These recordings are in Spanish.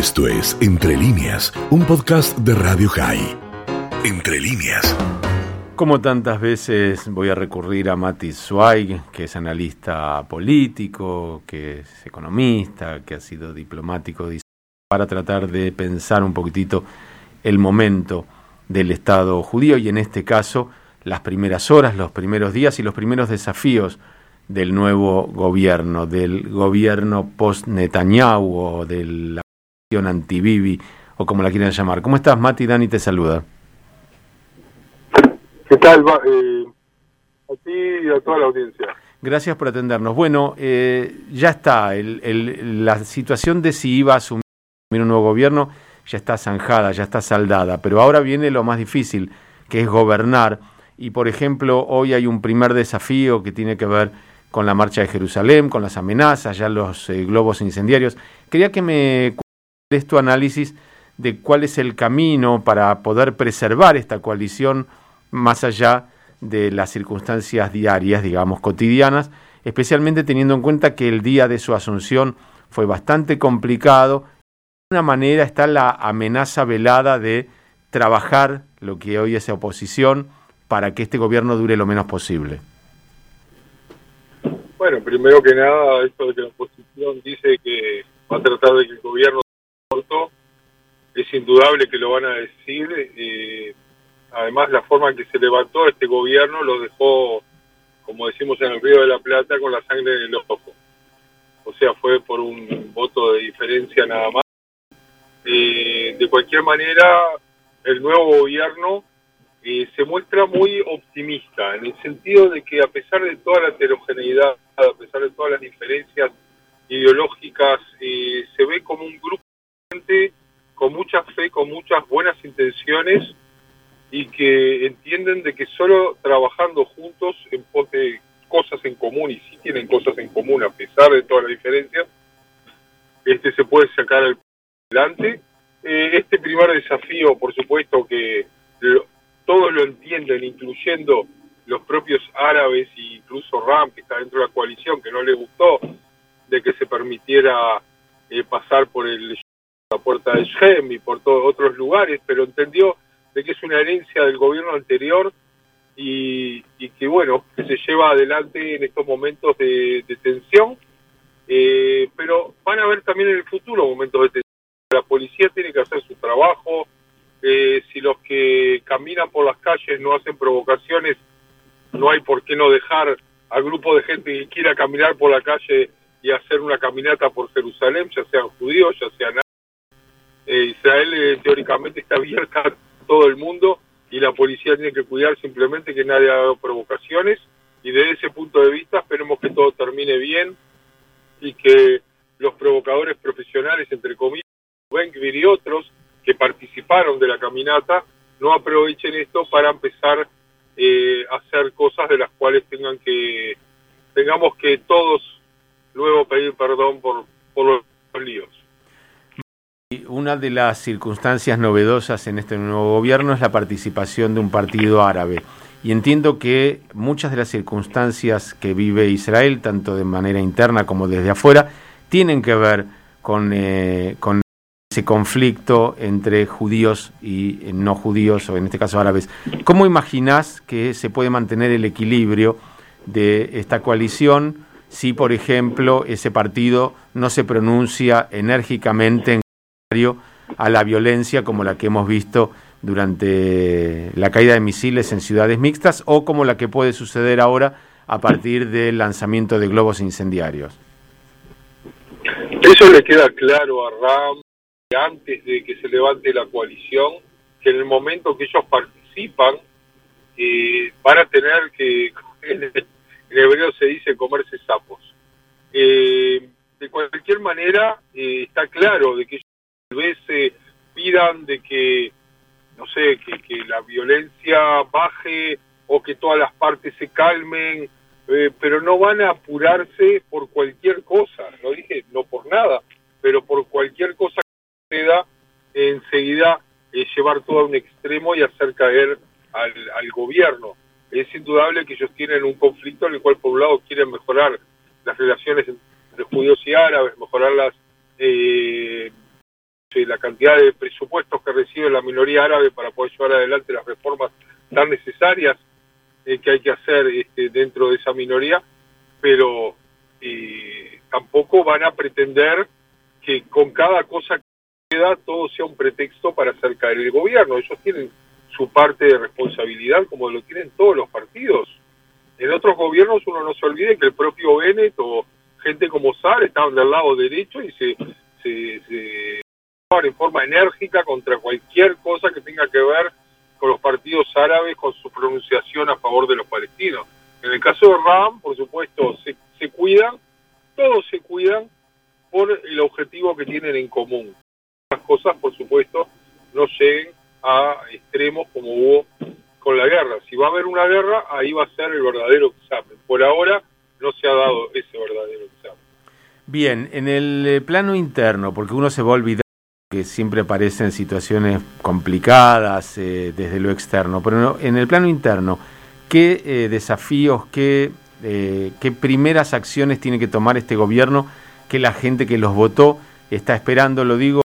Esto es Entre líneas, un podcast de Radio High. Entre líneas. Como tantas veces voy a recurrir a Mati Zweig, que es analista político, que es economista, que ha sido diplomático, para tratar de pensar un poquitito el momento del Estado judío y en este caso las primeras horas, los primeros días y los primeros desafíos del nuevo gobierno, del gobierno post-Netanyahu o de anti-Bibi o como la quieran llamar. ¿Cómo estás, Mati? Dani te saluda. ¿Qué tal? Eh, a ti y a toda la audiencia. Gracias por atendernos. Bueno, eh, ya está. El, la situación de si iba a asumir un nuevo gobierno ya está zanjada, ya está saldada. Pero ahora viene lo más difícil, que es gobernar. Y, por ejemplo, hoy hay un primer desafío que tiene que ver con la marcha de Jerusalén, con las amenazas, ya los eh, globos incendiarios. Quería que me des tu análisis de cuál es el camino para poder preservar esta coalición más allá de las circunstancias diarias, digamos, cotidianas, especialmente teniendo en cuenta que el día de su asunción fue bastante complicado. De una manera está la amenaza velada de trabajar lo que hoy es oposición para que este gobierno dure lo menos posible. Bueno, primero que nada, esto de que la oposición dice que va a tratar de que el gobierno indudable que lo van a decir. Eh, además, la forma en que se levantó este gobierno lo dejó, como decimos en el Río de la Plata, con la sangre en el ojo. O sea, fue por un voto de diferencia nada más. Eh, de cualquier manera, el nuevo gobierno eh, se muestra muy optimista, en el sentido de que a pesar de toda la heterogeneidad, a pesar de todas las diferencias ideológicas, eh, se ve como un grupo con mucha fe, con muchas buenas intenciones y que entienden de que solo trabajando juntos en cosas en común, y sí tienen cosas en común a pesar de todas las diferencias, este se puede sacar adelante. Eh, este primer desafío, por supuesto que todos lo entienden, incluyendo los propios árabes e incluso Ram, que está dentro de la coalición, que no le gustó de que se permitiera eh, pasar por el, la puerta de Shem y por todos otros lugares, pero entendió de que es una herencia del gobierno anterior y, que bueno, que se lleva adelante en estos momentos de, tensión, eh, pero van a haber también en el futuro momentos de tensión. La policía tiene que hacer su trabajo, eh, si los que caminan por las calles no hacen provocaciones, no hay por qué no dejar al grupo de gente que quiera caminar por la calle y hacer una caminata por Jerusalén, ya sean judíos, ya sean... Eh, Israel eh, teóricamente está abierta a todo el mundo y la policía tiene que cuidar simplemente que nadie haga provocaciones y desde ese punto de vista esperemos que todo termine bien y que los provocadores profesionales, entre comillas, Benkvir y otros, que participaron de la caminata no aprovechen esto para empezar eh, a hacer cosas de las cuales tengan que tengamos que todos luego pedir perdón por, por los líos. Una de las circunstancias novedosas en este nuevo gobierno es la participación de un partido árabe. Y entiendo que muchas de las circunstancias que vive Israel, tanto de manera interna como desde afuera, tienen que ver con, eh, con ese conflicto entre judíos y no judíos, o en este caso árabes. ¿Cómo imaginás que se puede mantener el equilibrio de esta coalición si, por ejemplo, ese partido no se pronuncia enérgicamente en a la violencia como la que hemos visto durante la caída de misiles en ciudades mixtas o como la que puede suceder ahora a partir del lanzamiento de globos incendiarios? Eso le queda claro a Ram antes de que se levante la coalición, que en el momento que ellos participan, eh, van a tener que, en hebreo se dice, comerse sapos. Eh, de cualquier manera, eh, está claro de que vez se pidan de que, no sé, que, que la violencia baje o que todas las partes se calmen, pero no van a apurarse por cualquier cosa, lo dije, no por nada, pero por cualquier cosa enseguida eh, llevar todo a un extremo y hacer caer al, al, gobierno. Es indudable que ellos tienen un conflicto en el cual por un lado quieren mejorar las relaciones entre judíos y árabes, mejorar las, eh, la cantidad de presupuestos que recibe la minoría árabe para poder llevar adelante las reformas tan necesarias eh, que hay que hacer este, dentro de esa minoría, pero eh, tampoco van a pretender que con cada cosa que da todo sea un pretexto para hacer caer el gobierno. Ellos tienen su parte de responsabilidad como lo tienen todos los partidos. En otros gobiernos uno no se olvide que el propio Bennett o gente como Sar estaban del lado derecho y se, se, se en forma enérgica contra cualquier cosa que tenga que ver con los partidos árabes, con su pronunciación a favor de los palestinos. En el caso de Ram, por supuesto, se, se cuidan, todos se cuidan por el objetivo que tienen en común. Las cosas, por supuesto, no lleguen a extremos como hubo con la guerra. Si va a haber una guerra, ahí va a ser el verdadero examen. Por ahora no se ha dado ese verdadero examen. Bien, en el eh, plano interno, porque uno se va a olvidar que siempre aparecen situaciones complicadas eh, desde lo externo, pero en el plano interno, ¿qué eh, desafíos, qué, eh, qué primeras acciones tiene que tomar este gobierno que la gente que los votó está esperando, lo digo,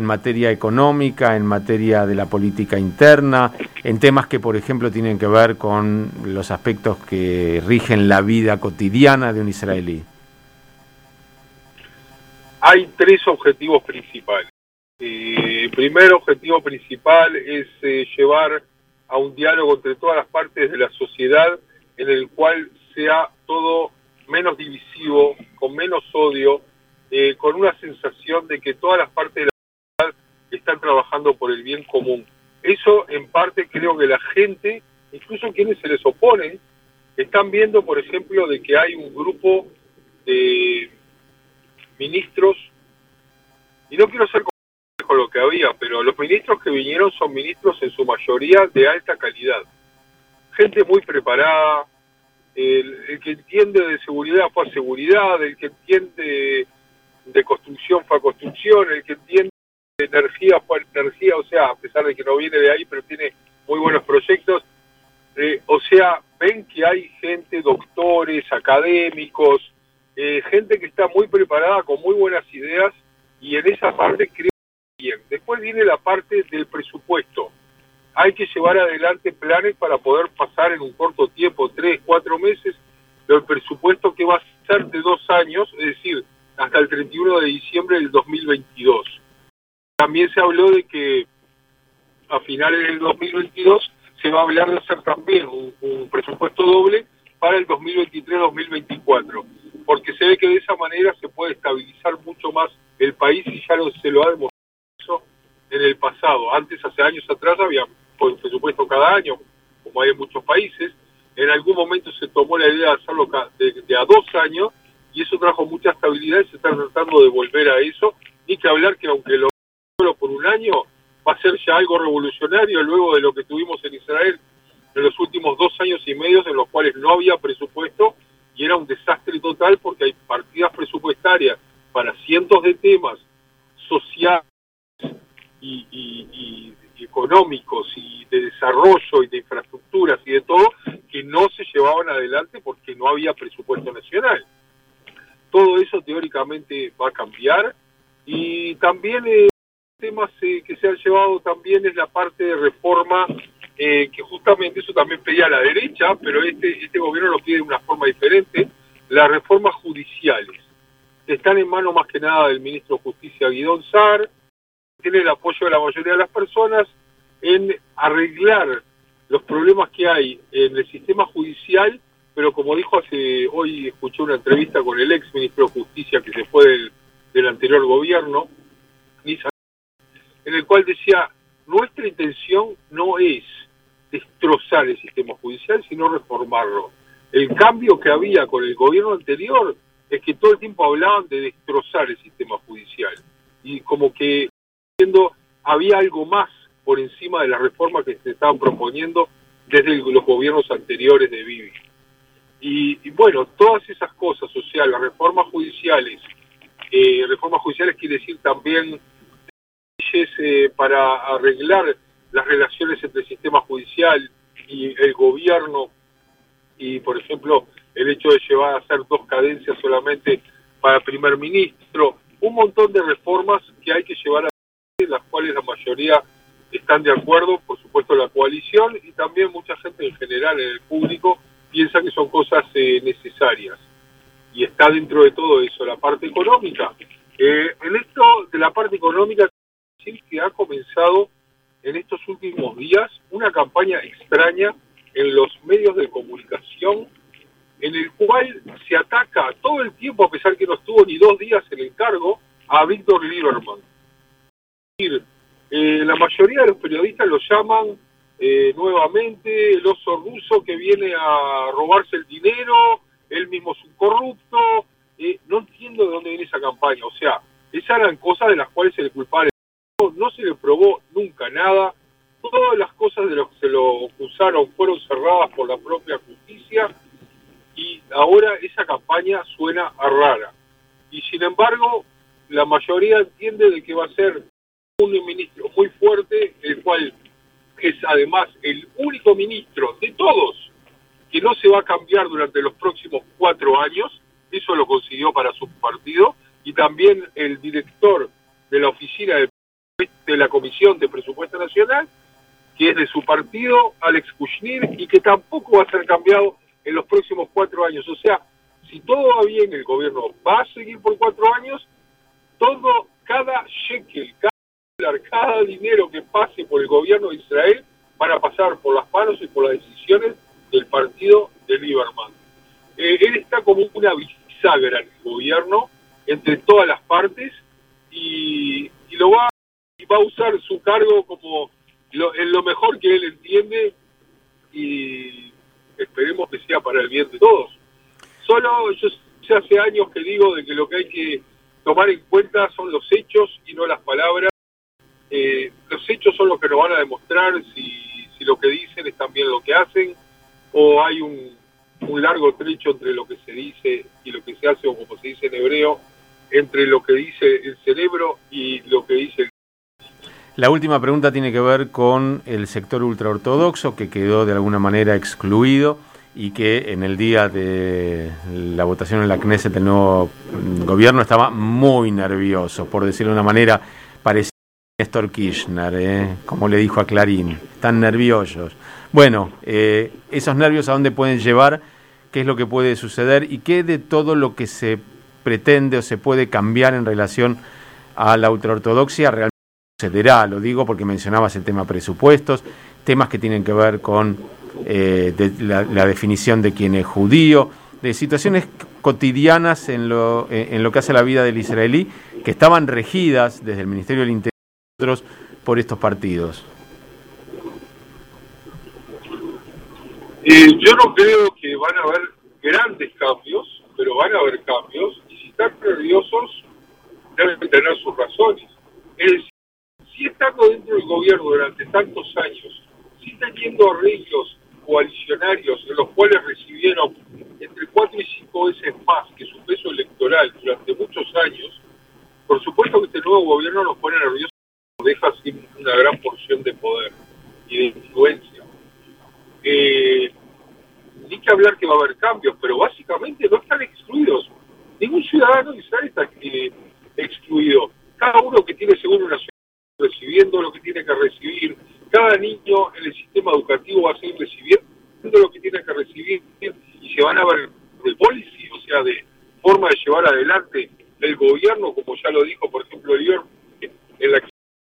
en materia económica, en materia de la política interna, en temas que, por ejemplo, tienen que ver con los aspectos que rigen la vida cotidiana de un israelí? Hay tres objetivos principales. Eh, el primer objetivo principal es eh, llevar a un diálogo entre todas las partes de la sociedad en el cual sea todo menos divisivo, con menos odio, eh, con una sensación de que todas las partes de la están trabajando por el bien común. Eso en parte creo que la gente, incluso quienes se les oponen, están viendo, por ejemplo, de que hay un grupo de ministros, y no quiero ser con lo que había, pero los ministros que vinieron son ministros en su mayoría de alta calidad. Gente muy preparada, el, que entiende de seguridad fue a seguridad, el que entiende de construcción fue a construcción, el que entiende energía por energía, o sea, a pesar de que no viene de ahí, pero tiene muy buenos proyectos. Eh, o sea, ven que hay gente, doctores, académicos, eh, gente que está muy preparada, con muy buenas ideas, y en esa parte creo bien. Después viene la parte del presupuesto. Hay que llevar adelante planes para poder pasar en un corto tiempo, tres, cuatro meses, el presupuesto que va a ser de dos años, es decir, hasta el 31 de diciembre del 2022 también se habló de que a finales del 2022 se va a hablar de hacer también un, presupuesto doble para el 2023-2024, porque se ve que de esa manera se puede estabilizar mucho más el país y ya lo, se lo ha demostrado en el pasado. Antes, hace años atrás, había un presupuesto cada año, como hay en muchos países. En algún momento se tomó la idea de hacerlo de, de a dos años y eso trajo mucha estabilidad y se está tratando de volver a eso. Ni que hablar que aunque lo por un año va a ser ya algo revolucionario luego de lo que tuvimos en Israel en los últimos dos años y medio en los cuales no había presupuesto y era un desastre total porque hay partidas presupuestarias para cientos de temas sociales y, y, económicos y de desarrollo y de infraestructuras y de todo que no se llevaban adelante porque no había presupuesto nacional. Todo eso teóricamente va a cambiar y también eh, temas eh, que se han llevado también es la parte de reforma, eh, que justamente eso también pedía la derecha, pero este, este gobierno lo pide de una forma diferente, las reformas judiciales. Están en manos más que nada del ministro de Justicia Guidón Sar, tiene el apoyo de la mayoría de las personas en arreglar los problemas que hay en el sistema judicial, pero como dijo hace hoy, escuché una entrevista con el ex ministro de Justicia que se fue del, del anterior gobierno, en el cual decía, nuestra intención no es destrozar el sistema judicial, sino reformarlo. El cambio que había con el gobierno anterior es que todo el tiempo hablaban de destrozar el sistema judicial. Y como que había algo más por encima de las reformas que se estaban proponiendo desde los gobiernos anteriores de Bibi. Y, bueno, todas esas cosas, o las reformas judiciales, eh, reformas judiciales quiere decir también eh, para arreglar las relaciones entre el sistema judicial y el gobierno y, por ejemplo, el hecho de llevar a hacer dos cadencias solamente para primer ministro, un montón de reformas que hay que llevar a mayoría están de acuerdo, por supuesto la coalición y también mucha gente en general en el público piensa que son cosas eh, necesarias. Y está dentro de todo eso la parte económica. Eh, en esto de la parte económica, decir que ha comenzado en estos últimos días una campaña extraña en los medios de comunicación en el cual se ataca todo el tiempo, a pesar que no estuvo ni dos días en el cargo, a Víctor Lieberman. Eh, la mayoría de los periodistas lo llaman eh, nuevamente el oso ruso que viene a robarse el dinero, él mismo es un corrupto. Eh, no entiendo de dónde viene esa campaña. O sea, esas eran cosas de las cuales se le culpaba. No se le probó nunca nada. Todas las cosas de las que se lo acusaron fueron cerradas por la propia justicia y ahora esa campaña suena a rara. Y sin embargo, la mayoría entiende de que va a ser un ministro muy fuerte, el cual es además el único ministro de todos que no se va a cambiar durante los próximos cuatro años, eso lo consiguió para su partido, y también el director de la oficina de, la Comisión de Presupuesto Nacional, que es de su partido, Alex Kushner, y que tampoco va a ser cambiado en los próximos cuatro años. O sea, si todo va bien, el gobierno va a seguir por cuatro años, todo, cada shekel, cada, cada dinero que pase por el gobierno de Israel van a pasar por las manos y por las decisiones del partido de Lieberman. Eh, él está como una bisagra en el gobierno entre todas las partes y, lo va, y va a usar su cargo como en lo mejor que él entiende y esperemos que sea para el bien de todos. Solo yo hace años que digo de que lo que hay que tomar en cuenta son los hechos y no las palabras. Eh, los hechos son los que nos van a demostrar si, si lo que dicen es también lo que hacen o hay un, un largo trecho entre lo que se dice y lo que se hace o como se dice en hebreo, entre lo que dice el cerebro y lo que dice el la última pregunta tiene que ver con el sector ultraortodoxo que quedó de alguna manera excluido y que en el día de la votación en la Knesset del nuevo gobierno estaba muy nervioso, por decirlo de una manera parecida Néstor Kirchner, ¿eh? como le dijo a Clarín, están nerviosos. Bueno, eh, esos nervios a dónde pueden llevar, qué es lo que puede suceder y qué de todo lo que se pretende o se puede cambiar en relación a la ultraortodoxia realmente sucederá, lo digo porque mencionabas el tema presupuestos, temas que tienen que ver con eh, la, definición de quién es judío, de situaciones cotidianas en lo, eh, en lo que hace la vida del israelí, que estaban regidas desde el Ministerio del Interior por estos partidos. Eh, yo no creo que van a haber grandes cambios, pero van a haber cambios, y si están nerviosos, deben tener sus razones. Es decir, si estando dentro del gobierno durante tantos años, si teniendo arreglos coalicionarios en los cuales recibieron entre cuatro y cinco veces más que su peso electoral durante muchos años, por supuesto que este nuevo gobierno nos pone nerviosos deja sin una gran porción de poder y de influencia. Eh, ni que hablar que va a haber cambios, pero básicamente no están excluidos. Ningún ciudadano de Israel está eh, excluido. Cada uno que tiene seguro una ciudad recibiendo lo que tiene que recibir. Cada niño en el sistema educativo va a seguir recibiendo lo que tiene que recibir y se van a ver de policy, o sea, de forma de llevar adelante el gobierno, como ya lo dijo, por ejemplo, Lior, en la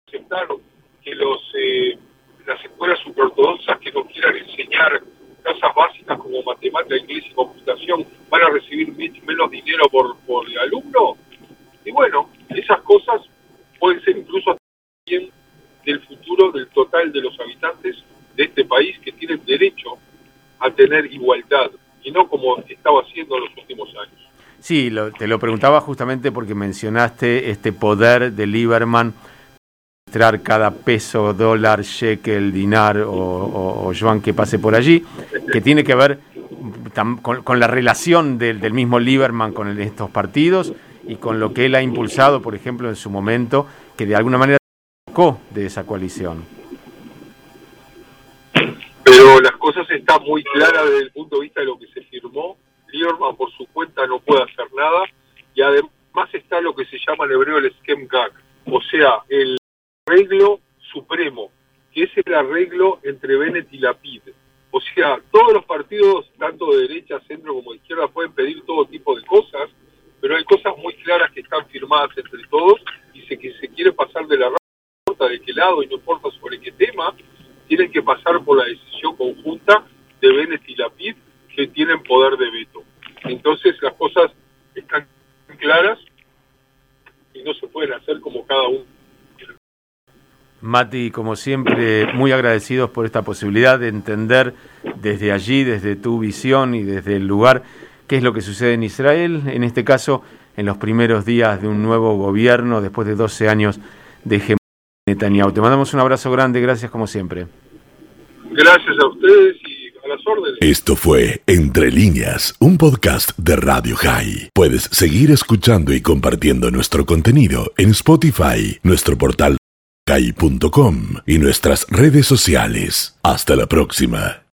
aceptaron que los eh, las escuelas superortodoxas que no quieran enseñar cosas básicas como matemática, inglés y computación van a recibir menos dinero por, por alumno. Y bueno, esas cosas pueden ser incluso del futuro del total de los habitantes de este país que tienen derecho a tener igualdad y no como estaba haciendo en los últimos años. Sí, te lo preguntaba justamente porque mencionaste este poder de Lieberman cada peso, dólar, shekel, dinar o, yuan que pase por allí, que tiene que ver con, la relación del, mismo Lieberman con estos partidos y con lo que él ha impulsado, por ejemplo, en su momento, que de alguna manera de esa coalición. Pero las cosas están muy claras desde el punto de vista de lo que se firmó. Lieberman por su cuenta no puede hacer nada y además está lo que se llama en hebreo el Skem Gag, o sea, el arreglo supremo, que es el arreglo entre Bennett y Lapid. O sea, todos los partidos, tanto de derecha, centro como de izquierda, pueden pedir todo tipo de cosas, pero hay cosas muy claras que están firmadas entre todos y se, que se quiere pasar de la no importa de qué lado y no importa sobre qué tema, tienen que pasar por la decisión conjunta de Bennett y Lapid que tienen poder de veto. Entonces las cosas están claras y no se pueden hacer como cada uno. Mati, como siempre, muy agradecidos por esta posibilidad de entender desde allí, desde tu visión y desde el lugar, qué es lo que sucede en Israel, en este caso, en los primeros días de un nuevo gobierno, después de 12 años de hegemonía Netanyahu. Te mandamos un abrazo grande, gracias como siempre. Gracias a ustedes y a las órdenes. Esto fue Entre líneas, un podcast de Radio High. Puedes seguir escuchando y compartiendo nuestro contenido en Spotify, nuestro portal high.com y nuestras redes sociales. Hasta la próxima.